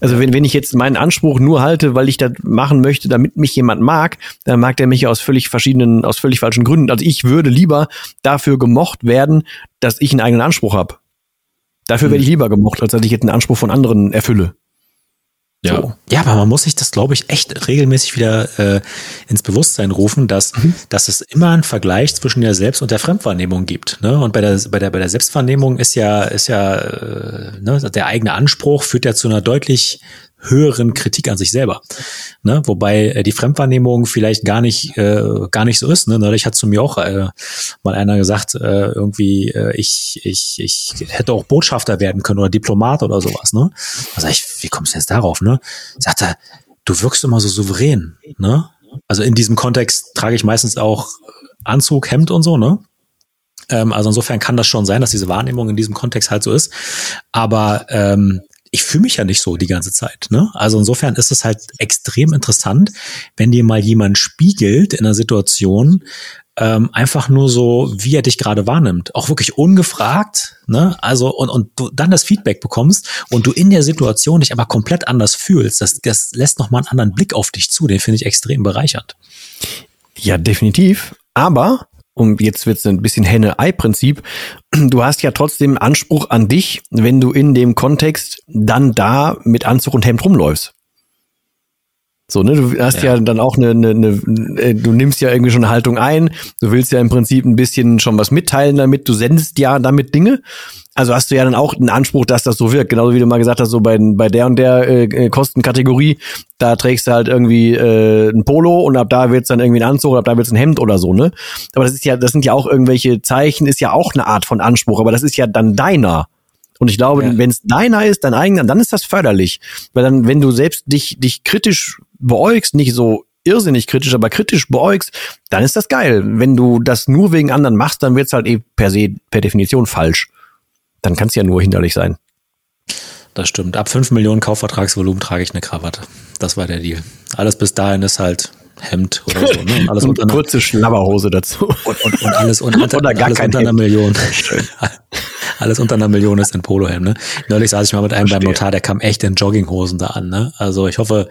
Also wenn, wenn ich jetzt meinen Anspruch nur halte, weil ich das machen möchte, damit mich jemand mag, dann mag der mich ja aus völlig verschiedenen, aus völlig falschen Gründen. Also ich würde lieber dafür gemocht werden, dass ich einen eigenen Anspruch habe. Dafür hm. werde ich lieber gemocht, als dass ich jetzt einen Anspruch von anderen erfülle. Ja. So. ja, aber man muss sich das, glaube ich, echt regelmäßig wieder äh, ins Bewusstsein rufen, dass, mhm. dass es immer einen Vergleich zwischen der Selbst- und der Fremdwahrnehmung gibt. Ne? Und bei der, bei der, bei der Selbstwahrnehmung ist ja, ist ja äh, ne, der eigene Anspruch führt ja zu einer deutlich höheren Kritik an sich selber. Ne? Wobei äh, die Fremdwahrnehmung vielleicht gar nicht, äh, gar nicht so ist. Ne? Neulich hat zu mir auch äh, mal einer gesagt, äh, irgendwie, äh, ich, ich, ich hätte auch Botschafter werden können oder Diplomat oder sowas. Ne? Also ich, wie kommst du jetzt darauf? Ne? Sagt er, du wirkst immer so souverän. Ne? Also in diesem Kontext trage ich meistens auch Anzug, Hemd und so, ne? Ähm, also insofern kann das schon sein, dass diese Wahrnehmung in diesem Kontext halt so ist. Aber ähm, ich fühle mich ja nicht so die ganze Zeit. Ne? Also insofern ist es halt extrem interessant, wenn dir mal jemand spiegelt in einer Situation, ähm, einfach nur so, wie er dich gerade wahrnimmt. Auch wirklich ungefragt, ne? Also, und, und du dann das Feedback bekommst und du in der Situation dich aber komplett anders fühlst. Das, das lässt nochmal einen anderen Blick auf dich zu. Den finde ich extrem bereichernd. Ja, definitiv. Aber und jetzt wird es ein bisschen Henne-Ei-Prinzip. Du hast ja trotzdem Anspruch an dich, wenn du in dem Kontext dann da mit Anzug und Hemd rumläufst. So, ne, du hast ja, ja dann auch eine, eine, eine, äh, du nimmst ja irgendwie schon eine Haltung ein, du willst ja im Prinzip ein bisschen schon was mitteilen damit, du sendest ja damit Dinge. Also hast du ja dann auch einen Anspruch, dass das so wirkt. Genauso wie du mal gesagt hast, so bei, bei der und der äh, äh Kostenkategorie, da trägst du halt irgendwie äh, ein Polo und ab da wird's dann irgendwie ein Anzug, ab da wird's ein Hemd oder so, ne? Aber das ist ja, das sind ja auch irgendwelche Zeichen, ist ja auch eine Art von Anspruch, aber das ist ja dann deiner. Und ich glaube, ja. wenn es deiner ist, dein eigener, dann ist das förderlich. Weil dann, wenn du selbst dich, dich kritisch beäugst, nicht so irrsinnig kritisch, aber kritisch beäugst, dann ist das geil. Wenn du das nur wegen anderen machst, dann wird's halt eh per se, per Definition falsch. Dann kann's ja nur hinderlich sein. Das stimmt. Ab 5 Millionen Kaufvertragsvolumen trage ich eine Krawatte. Das war der Deal. Alles bis dahin ist halt Hemd oder so. Ne? Alles und unter kurze Schlabberhose dazu. Und, und, und alles, und, oder gar alles unter einer Million. Alles unter einer Million ist ein Polohemd. Ne? Neulich saß ich mal mit einem Verstehe. beim Notar, der kam echt in Jogginghosen da an. Ne? Also ich hoffe,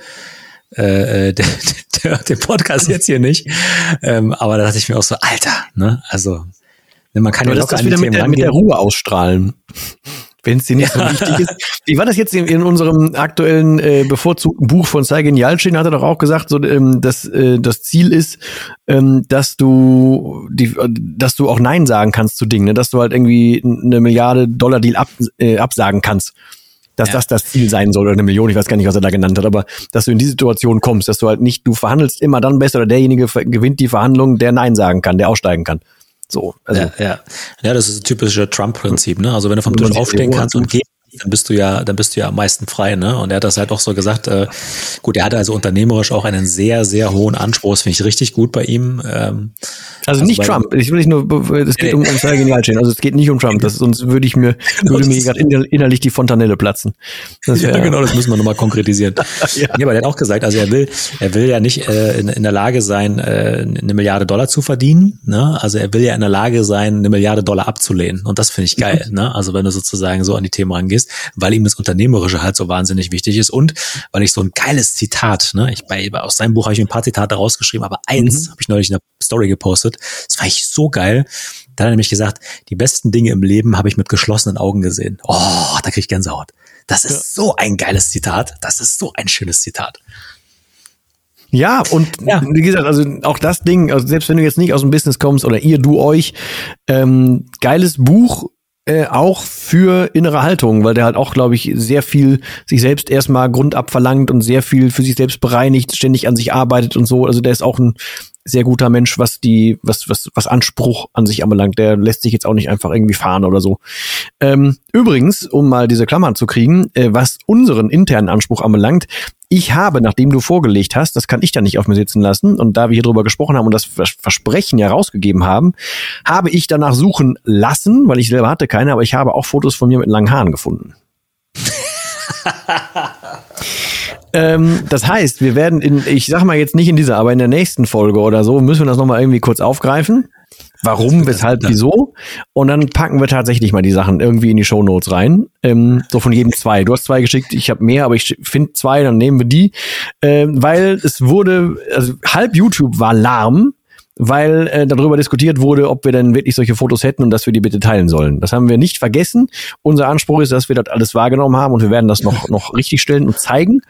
äh, äh der, der hört den Podcast jetzt hier nicht. Ähm, aber da dachte ich mir auch so, Alter, ne? Also ne, man kann ja locker das wieder mit der, mit der Ruhe ausstrahlen wenn es dir nicht ja. so wichtig ist. Wie war das jetzt in, in unserem aktuellen äh, bevorzugten Buch von Saigen Yalcin? Hat er doch auch gesagt, so, ähm, dass äh, das Ziel ist, ähm, dass du die, dass du auch Nein sagen kannst zu Dingen, ne? dass du halt irgendwie eine Milliarde Dollar Deal ab, äh, absagen kannst. Dass ja. das das Ziel sein soll oder eine Million, ich weiß gar nicht, was er da genannt hat, aber dass du in die Situation kommst, dass du halt nicht, du verhandelst immer dann besser oder derjenige gewinnt die Verhandlung, der Nein sagen kann, der aussteigen kann. So, also. Ja, ja. ja das ist ein typisches Trump-Prinzip, ne? Also wenn du vom Tisch aufstehen kannst und gehst, dann bist du ja, dann bist du ja am meisten frei, ne? Und er hat das halt auch so gesagt, äh, gut, er hatte also unternehmerisch auch einen sehr, sehr hohen Anspruch, das finde ich richtig gut bei ihm. Ähm, also, also nicht Trump, ich will nicht nur, es geht um, um genial stehen, also es geht nicht um Trump, das, sonst würde ich mir, genau, würde mir gerade innerlich die Fontanelle platzen. Das wär, ja, genau, das müssen wir nochmal konkretisieren. ja. ja, aber der hat auch gesagt, also er will, er will ja nicht äh, in, in der Lage sein, äh, eine Milliarde Dollar zu verdienen, ne? Also er will ja in der Lage sein, eine Milliarde Dollar abzulehnen. Und das finde ich geil, ne? Also wenn du sozusagen so an die Themen rangehst ist, weil ihm das Unternehmerische halt so wahnsinnig wichtig ist und weil ich so ein geiles Zitat, ne, ich bei, aus seinem Buch habe ich ein paar Zitate rausgeschrieben, aber eins mhm. habe ich neulich in der Story gepostet, das war ich so geil. Da hat er nämlich gesagt, die besten Dinge im Leben habe ich mit geschlossenen Augen gesehen. Oh, da krieg ich Gänsehaut. Das ist ja. so ein geiles Zitat. Das ist so ein schönes Zitat. Ja, und ja. wie gesagt, also auch das Ding, also selbst wenn du jetzt nicht aus dem Business kommst oder ihr, du euch, ähm, geiles Buch, äh, auch für innere Haltung, weil der halt auch, glaube ich, sehr viel sich selbst erstmal grundab verlangt und sehr viel für sich selbst bereinigt, ständig an sich arbeitet und so. Also der ist auch ein sehr guter Mensch, was die, was, was, was Anspruch an sich anbelangt. Der lässt sich jetzt auch nicht einfach irgendwie fahren oder so. Ähm, übrigens, um mal diese Klammern zu kriegen, äh, was unseren internen Anspruch anbelangt, ich habe, nachdem du vorgelegt hast, das kann ich dann nicht auf mir sitzen lassen, und da wir hier drüber gesprochen haben und das Versprechen ja rausgegeben haben, habe ich danach suchen lassen, weil ich selber hatte keine, aber ich habe auch Fotos von mir mit langen Haaren gefunden. ähm, das heißt, wir werden in, ich sag mal jetzt nicht in dieser, aber in der nächsten Folge oder so, müssen wir das nochmal irgendwie kurz aufgreifen. Warum, weshalb, wieso? Und dann packen wir tatsächlich mal die Sachen irgendwie in die Show Notes rein. Ähm, so von jedem zwei. Du hast zwei geschickt, ich habe mehr, aber ich finde zwei, dann nehmen wir die. Ähm, weil es wurde, also halb YouTube war lahm, weil äh, darüber diskutiert wurde, ob wir denn wirklich solche Fotos hätten und dass wir die bitte teilen sollen. Das haben wir nicht vergessen. Unser Anspruch ist, dass wir das alles wahrgenommen haben und wir werden das noch, noch richtig stellen und zeigen.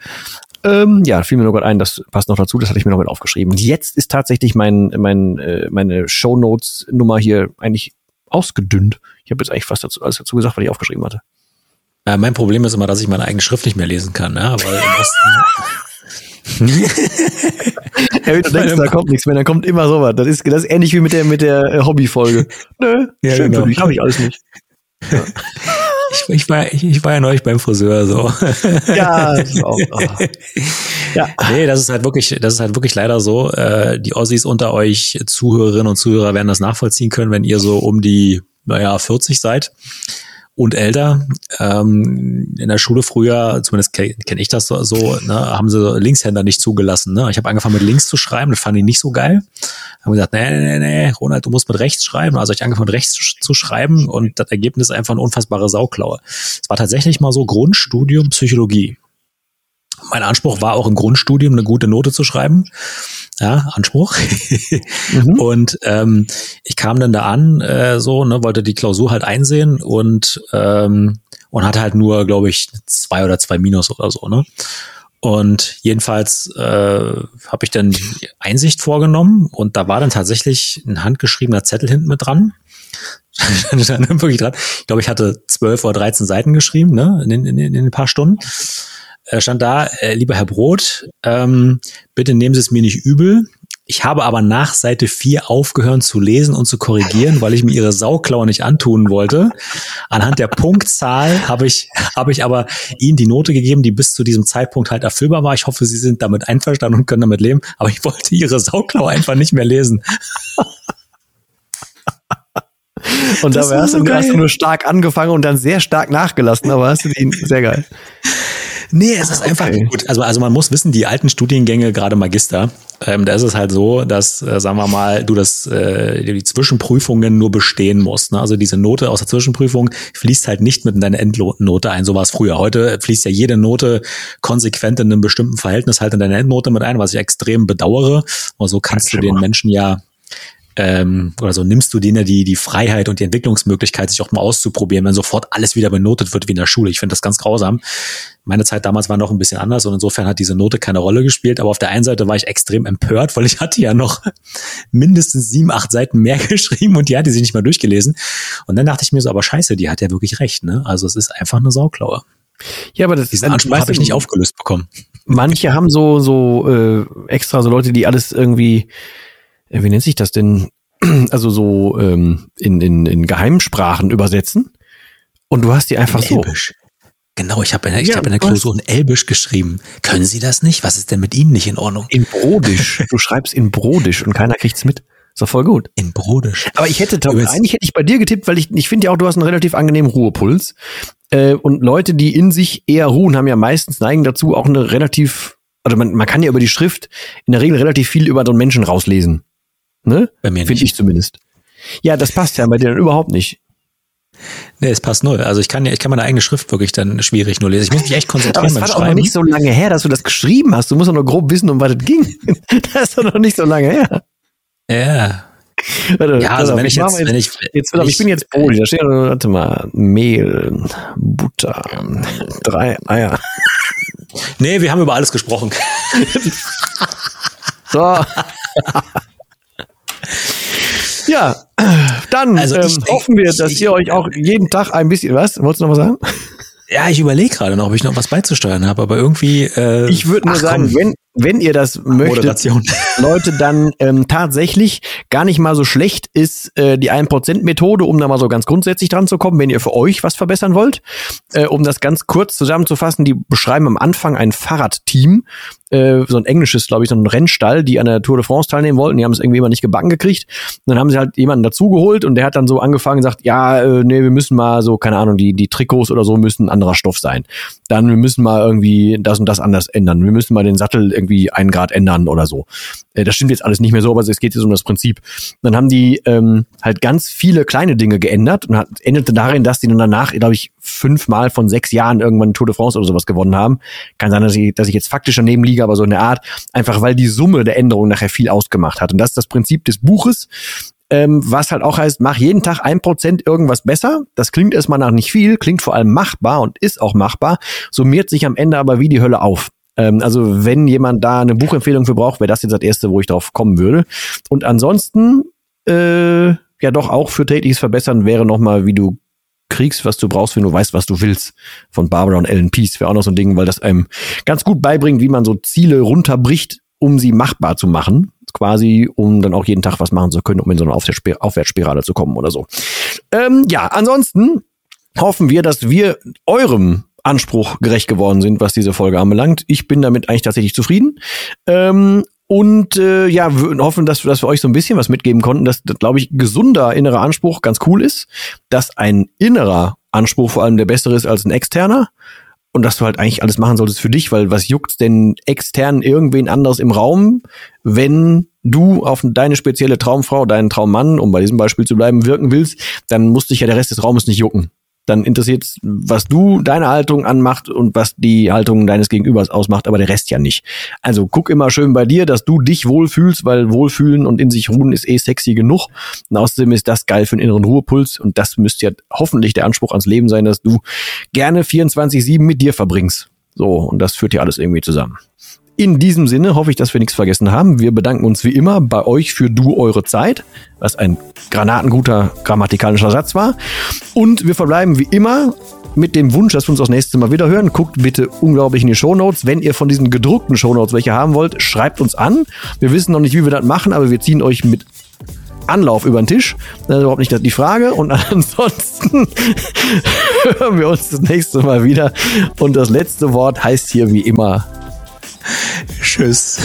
Ähm, ja, fiel mir nur gerade ein, das passt noch dazu, das hatte ich mir noch mit aufgeschrieben. Und jetzt ist tatsächlich mein, mein, äh, meine Shownotes-Nummer hier eigentlich ausgedünnt. Ich habe jetzt eigentlich fast dazu, alles dazu gesagt, was ich aufgeschrieben hatte. Äh, mein Problem ist immer, dass ich meine eigene Schrift nicht mehr lesen kann, ne? weil im Osten ja, wenn du denkst, da kommt nichts mehr, dann kommt immer sowas. Das ist, das ist ähnlich wie mit der, mit der äh, Hobbyfolge. Nö, ja, schön genau. für dich, habe ich alles nicht. Ja. Ich, ich, war, ich, ich war ja neulich beim Friseur so. Ja, das ist auch, oh. ja. Nee, das ist halt wirklich, das ist halt wirklich leider so. Äh, die Ossis unter euch, Zuhörerinnen und Zuhörer, werden das nachvollziehen können, wenn ihr so um die, naja, 40 seid und älter. Ähm, in der Schule früher, zumindest kenne kenn ich das so, so ne, haben sie Linkshänder nicht zugelassen. Ne? Ich habe angefangen mit links zu schreiben, das fand ich nicht so geil. Haben gesagt, nee, nee, nee, Ronald, du musst mit rechts schreiben. Also ich angefangen mit rechts zu, zu schreiben und das Ergebnis einfach eine unfassbare Sauklaue. Es war tatsächlich mal so Grundstudium Psychologie. Mein Anspruch war auch im Grundstudium eine gute Note zu schreiben ja, Anspruch. mhm. Und ähm, ich kam dann da an, äh, so, ne, wollte die Klausur halt einsehen und ähm, und hatte halt nur, glaube ich, zwei oder zwei Minus oder so, ne? Und jedenfalls äh, habe ich dann die Einsicht vorgenommen und da war dann tatsächlich ein handgeschriebener Zettel hinten mit dran. wirklich dran. Ich glaube, ich hatte zwölf oder dreizehn Seiten geschrieben, ne, in, in, in ein paar Stunden. Äh, stand da, äh, lieber Herr Brot, ähm, bitte nehmen Sie es mir nicht übel. Ich habe aber nach Seite 4 aufgehört zu lesen und zu korrigieren, weil ich mir ihre Sauklaue nicht antun wollte. Anhand der Punktzahl habe ich, habe ich aber Ihnen die Note gegeben, die bis zu diesem Zeitpunkt halt erfüllbar war. Ich hoffe, Sie sind damit einverstanden und können damit leben. Aber ich wollte Ihre Sauklaue einfach nicht mehr lesen. Und dabei hast, so du, hast du nur stark angefangen und dann sehr stark nachgelassen, aber hast du ihn sehr geil. Nee, es ist einfach okay. gut. Also, also man muss wissen, die alten Studiengänge, gerade Magister, ähm, da ist es halt so, dass, äh, sagen wir mal, du das, äh, die Zwischenprüfungen nur bestehen musst. Ne? Also diese Note aus der Zwischenprüfung fließt halt nicht mit in deine Endnote ein. So war es früher. Heute fließt ja jede Note konsequent in einem bestimmten Verhältnis halt in deine Endnote mit ein, was ich extrem bedauere. Aber so kannst du den Menschen ja ähm, oder so nimmst du denen die, die Freiheit und die Entwicklungsmöglichkeit, sich auch mal auszuprobieren, wenn sofort alles wieder benotet wird wie in der Schule. Ich finde das ganz grausam. Meine Zeit damals war noch ein bisschen anders und insofern hat diese Note keine Rolle gespielt. Aber auf der einen Seite war ich extrem empört, weil ich hatte ja noch mindestens sieben, acht Seiten mehr geschrieben und die hatte sie nicht mal durchgelesen. Und dann dachte ich mir so, aber scheiße, die hat ja wirklich recht. Ne? Also es ist einfach eine Sauklaue. Ja, aber das diesen Anspruch habe ich nicht aufgelöst bekommen. Manche haben so so äh, extra so Leute, die alles irgendwie wie nennt sich das denn? Also so ähm, in, in, in Geheimsprachen übersetzen. Und du hast die einfach in Elbisch. Genau, ich habe in, ich ja, hab in der Klausur in Elbisch geschrieben. Können Sie das nicht? Was ist denn mit Ihnen nicht in Ordnung? In Brodisch. du schreibst in Brodisch und keiner kriegt's mit. Ist doch voll gut. In Brodisch. Aber ich hätte, Tom, eigentlich hätte ich bei dir getippt, weil ich, ich finde ja auch, du hast einen relativ angenehmen Ruhepuls. Äh, und Leute, die in sich eher ruhen, haben ja meistens neigen dazu, auch eine relativ, also man, man kann ja über die Schrift in der Regel relativ viel über so einen Menschen rauslesen. Ne? Bei mir Finde ich zumindest. Ja, das passt ja bei dir dann überhaupt nicht. Nee, es passt null. Also ich kann ja, ich kann meine eigene Schrift wirklich dann schwierig nur lesen. Ich muss mich echt konzentrieren Aber es war doch noch nicht so lange her, dass du das geschrieben hast. Du musst doch nur grob wissen, um was es ging. das ist doch noch nicht so lange her. Ja. Warte, ja, also wenn ich jetzt, jetzt, wenn ich, jetzt, ich, ich bin jetzt Brot, da steht, warte mal, Mehl, Butter, drei Eier. Nee, wir haben über alles gesprochen. so. Ja, dann also ähm, hoffen wir, dass ich, ihr euch auch jeden Tag ein bisschen, was? Wolltest du noch was sagen? Ja, ich überlege gerade noch, ob ich noch was beizusteuern habe, aber irgendwie. Äh, ich würde nur sagen, komm. wenn wenn ihr das möchtet. Leute, dann ähm, tatsächlich gar nicht mal so schlecht ist äh, die 1%-Methode, um da mal so ganz grundsätzlich dran zu kommen, wenn ihr für euch was verbessern wollt. Äh, um das ganz kurz zusammenzufassen, die beschreiben am Anfang ein Fahrradteam, äh, so ein englisches, glaube ich, so ein Rennstall, die an der Tour de France teilnehmen wollten. Die haben es irgendwie immer nicht gebacken gekriegt. Und dann haben sie halt jemanden dazugeholt und der hat dann so angefangen und gesagt, ja, äh, nee, wir müssen mal so, keine Ahnung, die, die Trikots oder so müssen ein anderer Stoff sein. Dann, wir müssen mal irgendwie das und das anders ändern. Wir müssen mal den Sattel irgendwie einen Grad ändern oder so. Äh, das stimmt jetzt alles nicht mehr so, aber es geht jetzt um das Prinzip. Dann haben die ähm, halt ganz viele kleine Dinge geändert und hat, endete darin, dass die dann danach, glaube ich, fünfmal von sechs Jahren irgendwann Tour de France oder sowas gewonnen haben. Kann sein, dass ich, dass ich jetzt faktisch daneben liege, aber so in der Art, einfach weil die Summe der Änderungen nachher viel ausgemacht hat. Und das ist das Prinzip des Buches. Ähm, was halt auch heißt, mach jeden Tag ein Prozent irgendwas besser. Das klingt erstmal nach nicht viel, klingt vor allem machbar und ist auch machbar, summiert sich am Ende aber wie die Hölle auf. Ähm, also wenn jemand da eine Buchempfehlung für braucht, wäre das jetzt das erste, wo ich drauf kommen würde. Und ansonsten, äh, ja doch auch für tägliches Verbessern wäre nochmal, wie du kriegst, was du brauchst, wenn du weißt, was du willst. Von Barbara und Ellen Peace wäre auch noch so ein Ding, weil das einem ganz gut beibringt, wie man so Ziele runterbricht, um sie machbar zu machen. Quasi, um dann auch jeden Tag was machen zu können, um in so eine Aufwärtsspirale zu kommen oder so. Ähm, ja, ansonsten hoffen wir, dass wir eurem Anspruch gerecht geworden sind, was diese Folge anbelangt. Ich bin damit eigentlich tatsächlich zufrieden. Ähm, und äh, ja, hoffen, dass, dass wir euch so ein bisschen was mitgeben konnten, dass, dass glaube ich, gesunder innerer Anspruch ganz cool ist, dass ein innerer Anspruch vor allem der bessere ist als ein externer und dass du halt eigentlich alles machen solltest für dich, weil was juckt denn extern irgendwen anderes im Raum, wenn du auf deine spezielle Traumfrau, deinen Traummann, um bei diesem Beispiel zu bleiben, wirken willst, dann muss dich ja der Rest des Raumes nicht jucken dann interessiert, was du deine Haltung anmacht und was die Haltung deines Gegenübers ausmacht, aber der Rest ja nicht. Also guck immer schön bei dir, dass du dich wohlfühlst, weil Wohlfühlen und in sich ruhen ist eh sexy genug. Und außerdem ist das geil für den inneren Ruhepuls und das müsste ja hoffentlich der Anspruch ans Leben sein, dass du gerne 24-7 mit dir verbringst. So, und das führt ja alles irgendwie zusammen. In diesem Sinne hoffe ich, dass wir nichts vergessen haben. Wir bedanken uns wie immer bei euch für du eure Zeit, was ein granatenguter grammatikalischer Satz war. Und wir verbleiben wie immer mit dem Wunsch, dass wir uns das nächste Mal wieder hören. Guckt bitte unglaublich in die Shownotes. Wenn ihr von diesen gedruckten Shownotes welche haben wollt, schreibt uns an. Wir wissen noch nicht, wie wir das machen, aber wir ziehen euch mit Anlauf über den Tisch. Das ist überhaupt nicht die Frage. Und ansonsten hören wir uns das nächste Mal wieder. Und das letzte Wort heißt hier wie immer Tschüss.